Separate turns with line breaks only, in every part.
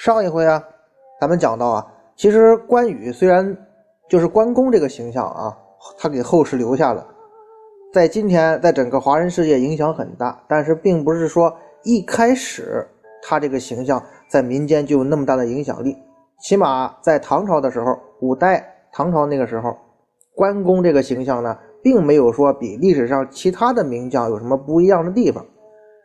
上一回啊，咱们讲到啊，其实关羽虽然就是关公这个形象啊，他给后世留下了，在今天在整个华人世界影响很大，但是并不是说一开始他这个形象在民间就有那么大的影响力。起码在唐朝的时候，五代唐朝那个时候，关公这个形象呢，并没有说比历史上其他的名将有什么不一样的地方，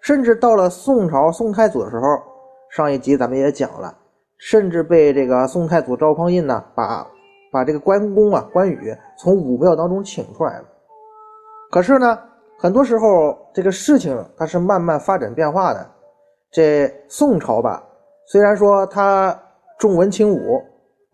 甚至到了宋朝宋太祖的时候。上一集咱们也讲了，甚至被这个宋太祖赵匡胤呢，把把这个关公啊关羽从武庙当中请出来了。可是呢，很多时候这个事情它是慢慢发展变化的。这宋朝吧，虽然说他重文轻武，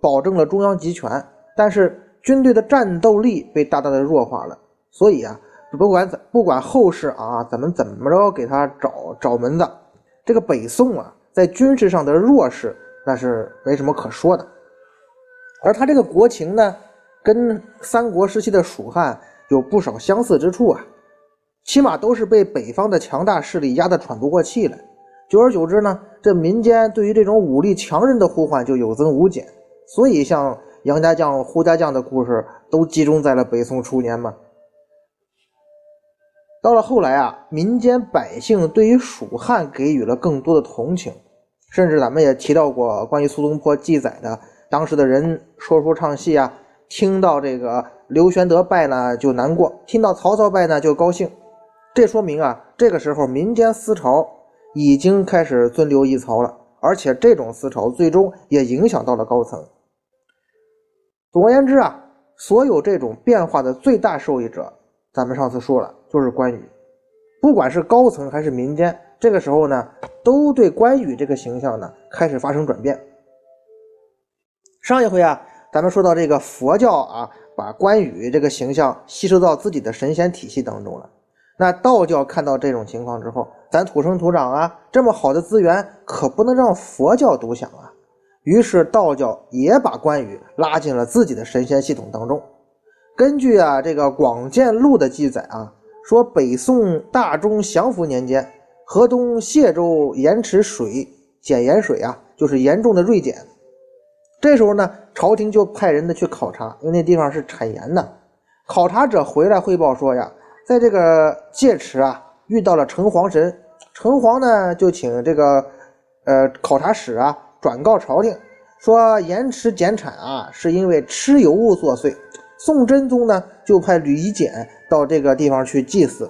保证了中央集权，但是军队的战斗力被大大的弱化了。所以啊，不管怎不管后世啊咱们怎么着给他找找门子，这个北宋啊。在军事上的弱势，那是没什么可说的。而他这个国情呢，跟三国时期的蜀汉有不少相似之处啊，起码都是被北方的强大势力压得喘不过气来。久而久之呢，这民间对于这种武力强人的呼唤就有增无减。所以，像杨家将、胡家将的故事都集中在了北宋初年嘛。到了后来啊，民间百姓对于蜀汉给予了更多的同情，甚至咱们也提到过关于苏东坡记载的，当时的人说书唱戏啊，听到这个刘玄德败呢就难过，听到曹操败呢就高兴。这说明啊，这个时候民间思潮已经开始尊刘抑曹了，而且这种思潮最终也影响到了高层。总而言之啊，所有这种变化的最大受益者，咱们上次说了。就是关羽，不管是高层还是民间，这个时候呢，都对关羽这个形象呢开始发生转变。上一回啊，咱们说到这个佛教啊，把关羽这个形象吸收到自己的神仙体系当中了。那道教看到这种情况之后，咱土生土长啊，这么好的资源可不能让佛教独享啊。于是道教也把关羽拉进了自己的神仙系统当中。根据啊这个《广见录》的记载啊。说北宋大中祥符年间，河东解州盐池水碱盐水啊，就是严重的锐减。这时候呢，朝廷就派人呢去考察，因为那地方是产盐的。考察者回来汇报说呀，在这个界池啊遇到了城隍神，城隍呢就请这个呃考察使啊转告朝廷，说盐池减产啊是因为蚩尤物作祟。宋真宗呢就派吕夷简。到这个地方去祭祀，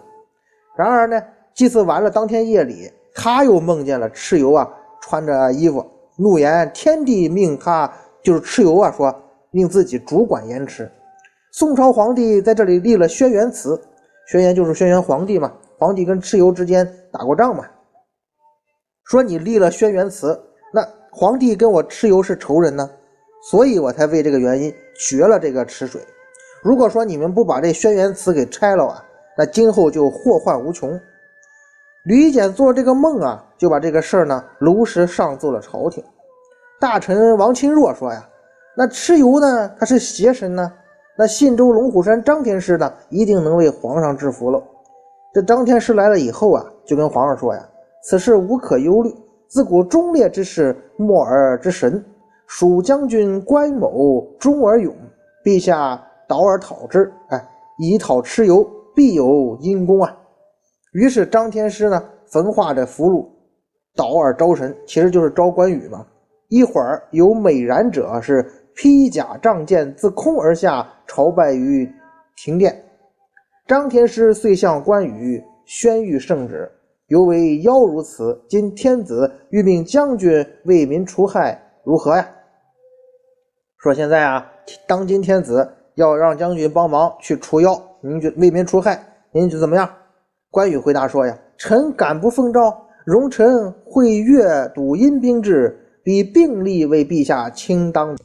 然而呢，祭祀完了，当天夜里，他又梦见了蚩尤啊，穿着衣服，怒言天帝命他，就是蚩尤啊，说命自己主管盐池。宋朝皇帝在这里立了轩辕祠，轩辕就是轩辕皇帝嘛，皇帝跟蚩尤之间打过仗嘛，说你立了轩辕祠，那皇帝跟我蚩尤是仇人呢，所以我才为这个原因绝了这个池水。如果说你们不把这轩辕祠给拆了啊，那今后就祸患无穷。吕简做这个梦啊，就把这个事儿呢如实上奏了朝廷。大臣王钦若说呀：“那蚩尤呢，他是邪神呢，那信州龙虎山张天师呢，一定能为皇上制服了。”这张天师来了以后啊，就跟皇上说呀：“此事无可忧虑，自古忠烈之士，莫尔之神，蜀将军关某忠而勇，陛下。”导而讨之，哎，以讨蚩尤，必有因功啊。于是张天师呢，焚化这符箓，导而招神，其实就是招关羽嘛。一会儿有美然者是披甲仗剑自空而下，朝拜于庭殿。张天师遂向关羽宣谕圣旨，犹为妖如此。今天子欲命将军为民除害，如何呀？说现在啊，当今天子要让将军帮忙去除妖，您觉为民除害，您觉怎么样？关羽回答说呀：“臣敢不奉诏，容臣会阅读阴兵制，比并力为陛下清当。”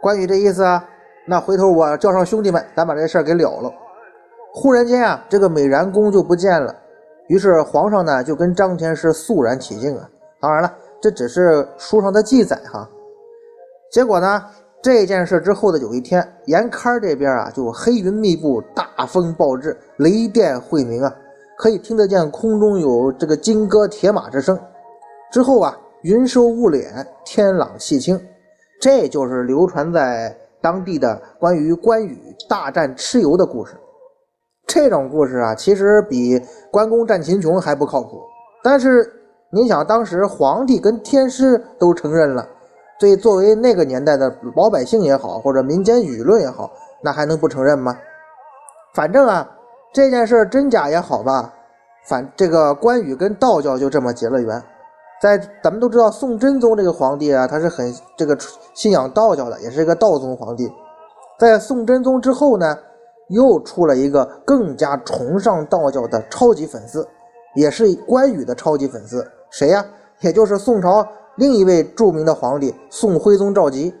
关羽这意思啊，那回头我叫上兄弟们，咱把这事儿给了了。忽然间啊，这个美髯公就不见了，于是皇上呢就跟张天师肃然起敬啊。当然了。这只是书上的记载哈，结果呢，这件事之后的有一天，严开这边啊就黑云密布，大风暴至，雷电晦明啊，可以听得见空中有这个金戈铁马之声。之后啊，云收雾敛，天朗气清，这就是流传在当地的关于关羽大战蚩尤的故事。这种故事啊，其实比关公战秦琼还不靠谱，但是。你想，当时皇帝跟天师都承认了，所以作为那个年代的老百姓也好，或者民间舆论也好，那还能不承认吗？反正啊，这件事真假也好吧，反这个关羽跟道教就这么结了缘。在咱们都知道，宋真宗这个皇帝啊，他是很这个信仰道教的，也是一个道宗皇帝。在宋真宗之后呢，又出了一个更加崇尚道教的超级粉丝，也是关羽的超级粉丝。谁呀？也就是宋朝另一位著名的皇帝宋徽宗赵佶。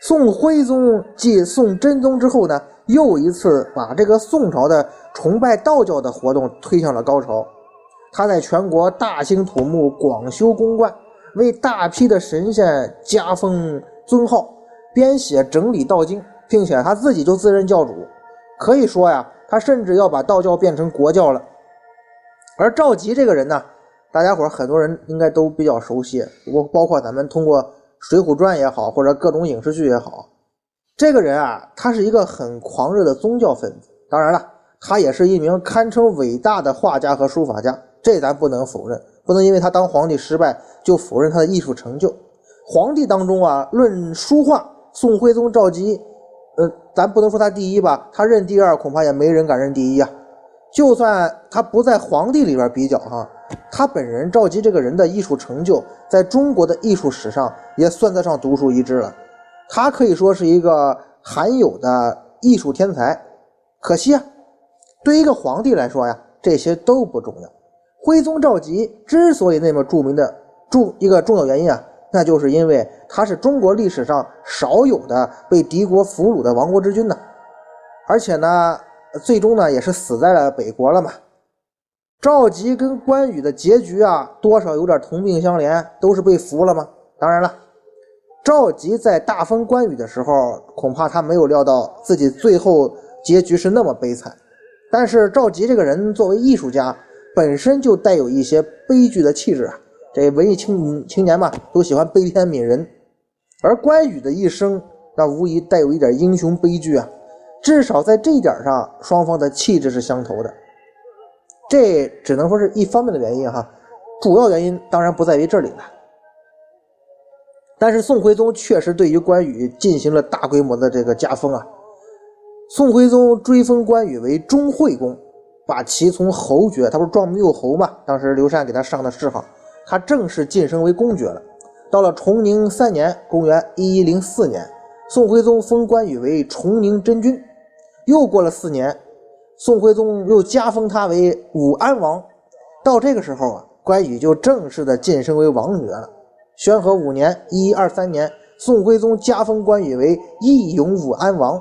宋徽宗继宋真宗之后呢，又一次把这个宋朝的崇拜道教的活动推向了高潮。他在全国大兴土木，广修宫观，为大批的神仙加封尊号，编写整理道经，并且他自己就自任教主。可以说呀，他甚至要把道教变成国教了。而赵佶这个人呢？大家伙很多人应该都比较熟悉，我包括咱们通过《水浒传》也好，或者各种影视剧也好，这个人啊，他是一个很狂热的宗教分子。当然了，他也是一名堪称伟大的画家和书法家，这咱不能否认。不能因为他当皇帝失败就否认他的艺术成就。皇帝当中啊，论书画，宋徽宗赵佶，呃，咱不能说他第一吧，他认第二，恐怕也没人敢认第一啊。就算他不在皇帝里边比较哈。他本人赵佶这个人的艺术成就，在中国的艺术史上也算得上独树一帜了。他可以说是一个罕有的艺术天才。可惜啊，对一个皇帝来说呀，这些都不重要。徽宗赵佶之所以那么著名的重一个重要原因啊，那就是因为他是中国历史上少有的被敌国俘虏的亡国之君呢。而且呢，最终呢也是死在了北国了嘛。赵佶跟关羽的结局啊，多少有点同病相怜，都是被俘了吗？当然了，赵佶在大封关羽的时候，恐怕他没有料到自己最后结局是那么悲惨。但是赵佶这个人作为艺术家，本身就带有一些悲剧的气质啊。这文艺青青年嘛，都喜欢悲天悯人，而关羽的一生，那无疑带有一点英雄悲剧啊。至少在这一点上，双方的气质是相投的。这只能说是一方面的原因哈，主要原因当然不在于这里了。但是宋徽宗确实对于关羽进行了大规模的这个加封啊。宋徽宗追封关羽为中惠公，把其从侯爵，他不是壮缪侯嘛？当时刘禅给他上的谥号，他正式晋升为公爵了。到了崇宁三年（公元1104年），宋徽宗封关羽为崇宁真君。又过了四年。宋徽宗又加封他为武安王，到这个时候啊，关羽就正式的晋升为王爵了。宣和五年（一一二三年），宋徽宗加封关羽为义勇武安王。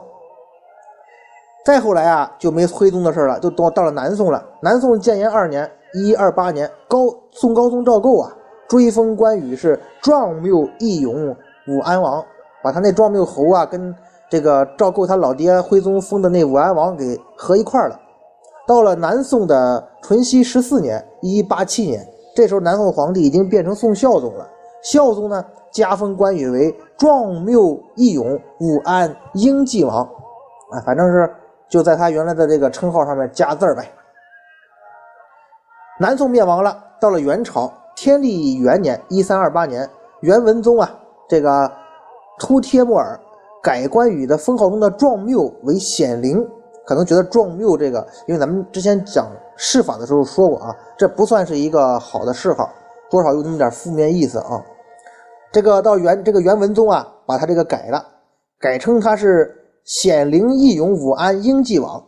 再后来啊，就没徽宗的事了，就到到了南宋了。南宋建炎二年（一一二八年），高宋高宗赵构啊，追封关羽是壮缪义勇武安王，把他那壮缪侯啊跟。这个赵构他老爹徽宗封的那武安王给合一块了。到了南宋的淳熙十四年（一八七年），这时候南宋皇帝已经变成宋孝宗了。孝宗呢，加封关羽为壮缪义勇武安英济王，啊，反正是就在他原来的这个称号上面加字儿呗。南宋灭亡了，到了元朝天历元年（一三二八年），元文宗啊，这个突帖木儿。改关羽的封号中的壮缪为显灵，可能觉得壮缪这个，因为咱们之前讲谥法的时候说过啊，这不算是一个好的谥号，多少有那么点负面意思啊。这个到元这个元文宗啊，把他这个改了，改称他是显灵义勇武安英济王。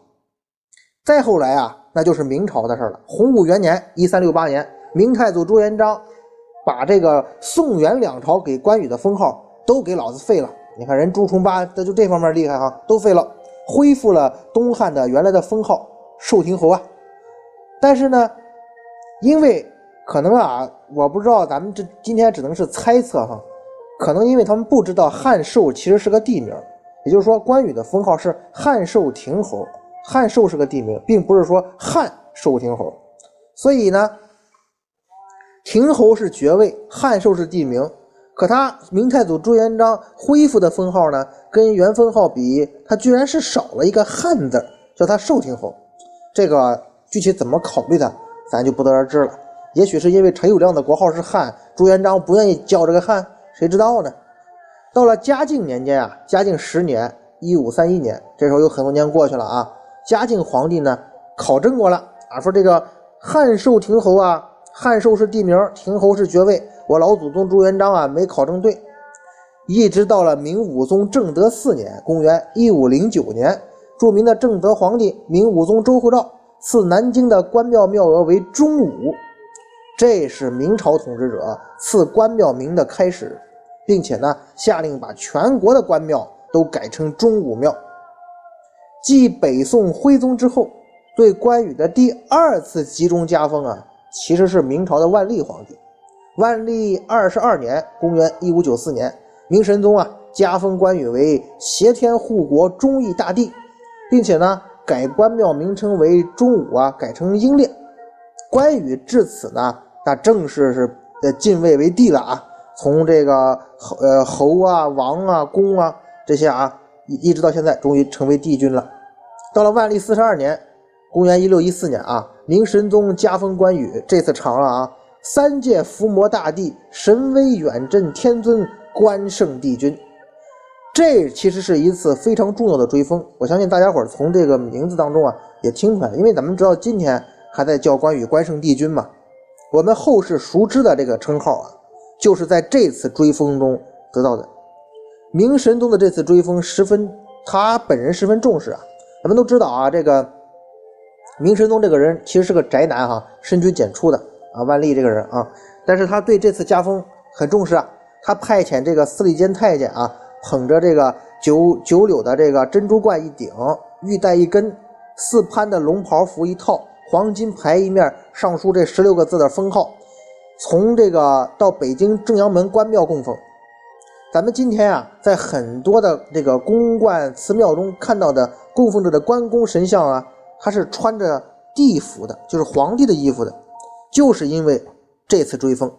再后来啊，那就是明朝的事了。洪武元年（一三六八年），明太祖朱元璋把这个宋元两朝给关羽的封号都给老子废了。你看人朱重八，他就这方面厉害哈，都废了，恢复了东汉的原来的封号寿亭侯啊。但是呢，因为可能啊，我不知道，咱们这今天只能是猜测哈。可能因为他们不知道汉寿其实是个地名，也就是说关羽的封号是汉寿亭侯。汉寿是个地名，并不是说汉寿亭侯。所以呢，亭侯是爵位，汉寿是地名。可他明太祖朱元璋恢复的封号呢，跟原封号比，他居然是少了一个汉字，叫他寿亭侯。这个具体怎么考虑的，咱就不得而知了。也许是因为陈友谅的国号是汉，朱元璋不愿意叫这个汉，谁知道呢？到了嘉靖年间啊，嘉靖十年（一五三一年），这时候有很多年过去了啊。嘉靖皇帝呢，考证过了啊，说这个汉寿亭侯啊，汉寿是地名，亭侯是爵位，我老祖宗朱元璋啊没考证对。一直到了明武宗正德四年（公元一五零九年），著名的正德皇帝明武宗周护照赐南京的关庙庙额为忠武，这是明朝统治者赐关庙名的开始，并且呢，下令把全国的关庙都改成忠武庙。继北宋徽宗之后，对关羽的第二次集中加封啊，其实是明朝的万历皇帝。万历二十二年（公元一五九四年），明神宗啊加封关羽为挟天护国忠义大帝，并且呢改关庙名称为忠武啊，改成英烈。关羽至此呢，那正式是呃晋位为帝了啊，从这个侯呃侯啊、王啊、公啊这些啊。一直到现在，终于成为帝君了。到了万历四十二年，公元一六一四年啊，明神宗加封关羽，这次长了啊，三界伏魔大帝，神威远镇天尊，关圣帝君。这其实是一次非常重要的追封。我相信大家伙从这个名字当中啊，也听出来，因为咱们知道今天还在叫关羽关圣帝君嘛。我们后世熟知的这个称号啊，就是在这次追封中得到的。明神宗的这次追封十分，他本人十分重视啊。咱们都知道啊，这个明神宗这个人其实是个宅男哈，深居简出的啊。万历这个人啊，但是他对这次加封很重视啊。他派遣这个司礼监太监啊，捧着这个九九柳的这个珍珠冠一顶，玉带一根，四潘的龙袍服一套，黄金牌一面，上书这十六个字的封号，从这个到北京正阳门关庙供奉。咱们今天啊，在很多的这个宫观祠庙中看到的供奉着的关公神像啊，他是穿着帝服的，就是皇帝的衣服的，就是因为这次追封，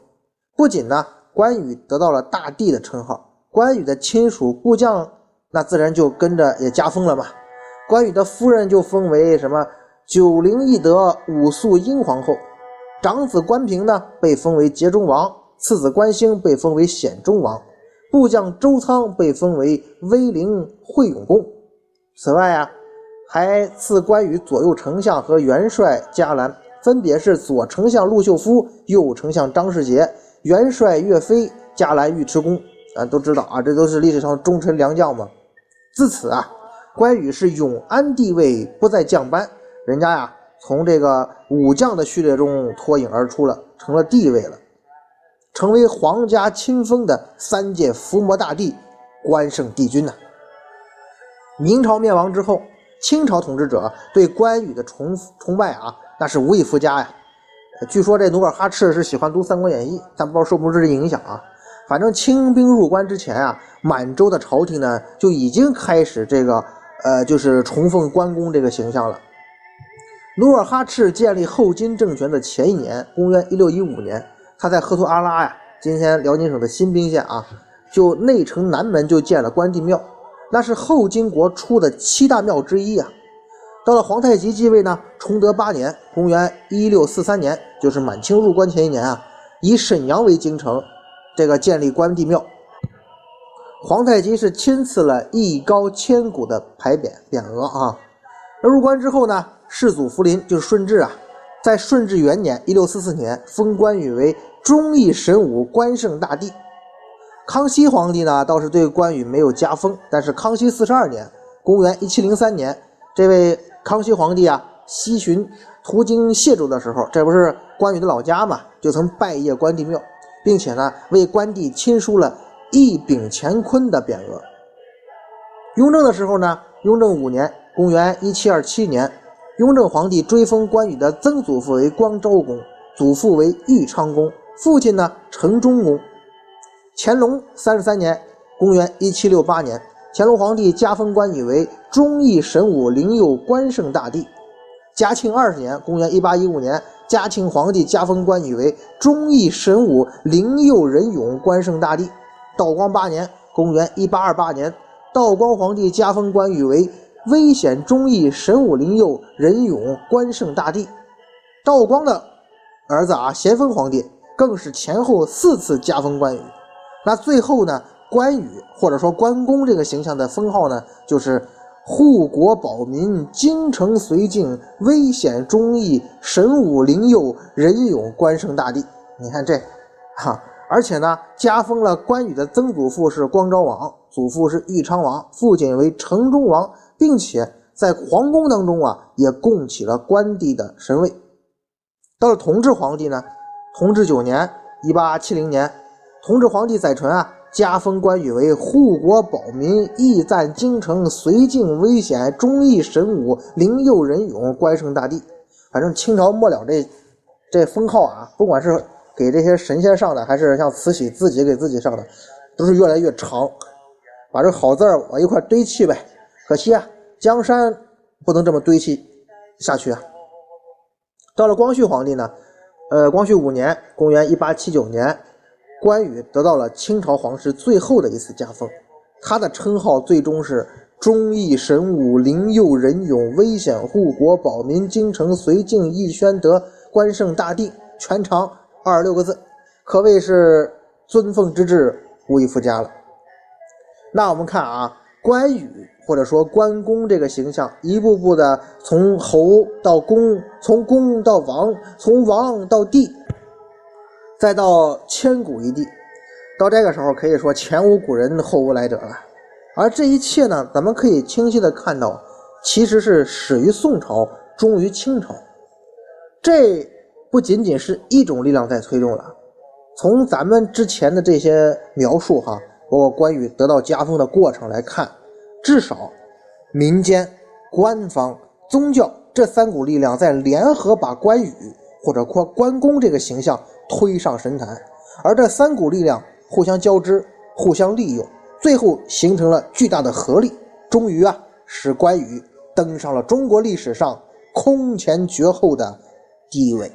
不仅呢关羽得到了大帝的称号，关羽的亲属部将那自然就跟着也加封了嘛。关羽的夫人就封为什么九灵义德武肃英皇后，长子关平呢被封为节中王，次子关兴被封为显中王。部将周仓被封为威灵惠永公。此外啊，还赐关羽左右丞相和元帅加兰，分别是左丞相陆秀夫、右丞相张世杰、元帅岳飞、加兰尉迟恭。啊，都知道啊，这都是历史上忠臣良将嘛。自此啊，关羽是永安帝位，不再降班，人家呀，从这个武将的序列中脱颖而出了，成了帝位了。成为皇家亲封的三界伏魔大帝，关圣帝君呐。明朝灭亡之后，清朝统治者对关羽的崇崇拜啊，那是无以复加呀。据说这努尔哈赤是喜欢读《三国演义》，但不知道受不受这影响啊。反正清兵入关之前啊，满洲的朝廷呢就已经开始这个呃，就是崇奉关公这个形象了。努尔哈赤建立后金政权的前一年，公元一六一五年。他在赫图阿拉呀，今天辽宁省的新宾县啊，就内城南门就建了关帝庙，那是后金国出的七大庙之一啊。到了皇太极继位呢，崇德八年（公元一六四三年），就是满清入关前一年啊，以沈阳为京城，这个建立关帝庙。皇太极是亲赐了一高千古的牌匾匾额啊，那入关之后呢，世祖福临就是顺治啊，在顺治元年（一六四四年）封关羽为忠义神武关圣大帝。康熙皇帝呢，倒是对关羽没有加封，但是康熙四十二年（公元一七零三年），这位康熙皇帝啊，西巡途经谢州的时候，这不是关羽的老家嘛，就曾拜谒关帝庙，并且呢，为关帝亲书了一柄乾坤的匾额。雍正的时候呢，雍正五年。公元一七二七年，雍正皇帝追封关羽的曾祖父为光昭公，祖父为豫昌公，父亲呢成忠公。乾隆三十三年，公元一七六八年，乾隆皇帝加封关羽为忠义神武灵佑关圣大帝。嘉庆二十年，公元一八一五年，嘉庆皇帝加封关羽为忠义神武灵佑仁勇关圣大帝。道光八年，公元一八二八年，道光皇帝加封关羽为。危险忠义神武灵佑仁勇关圣大帝，道光的儿子啊，咸丰皇帝更是前后四次加封关羽。那最后呢，关羽或者说关公这个形象的封号呢，就是护国保民、精诚绥靖、危险忠义神武灵佑仁勇关圣大帝。你看这，哈，而且呢，加封了关羽的曾祖父是光昭王，祖父是豫昌王，父亲为城中王。并且在皇宫当中啊，也供起了关帝的神位。到了同治皇帝呢，同治九年（一八七零年），同治皇帝载淳啊，加封关羽为护国保民、义赞京城、绥靖危险、忠义神武、灵佑仁勇关圣大帝。反正清朝末了这这封号啊，不管是给这些神仙上的，还是像慈禧自己给自己上的，都是越来越长，把这好字往一块堆砌呗。可惜啊，江山不能这么堆砌下去啊。到了光绪皇帝呢，呃，光绪五年（公元1879年），关羽得到了清朝皇室最后的一次加封，他的称号最终是忠义神武灵佑仁勇危险护国保民京城绥靖义宣德关圣大帝，全长二十六个字，可谓是尊奉之至，无以复加了。那我们看啊，关羽。或者说关公这个形象，一步步的从侯到公，从公到王，从王到帝，再到千古一帝，到这个时候可以说前无古人后无来者了。而这一切呢，咱们可以清晰的看到，其实是始于宋朝，终于清朝。这不仅仅是一种力量在推动了。从咱们之前的这些描述哈，包括关羽得到加封的过程来看。至少，民间、官方、宗教这三股力量在联合把关羽或者关关公这个形象推上神坛，而这三股力量互相交织、互相利用，最后形成了巨大的合力，终于啊，使关羽登上了中国历史上空前绝后的地位。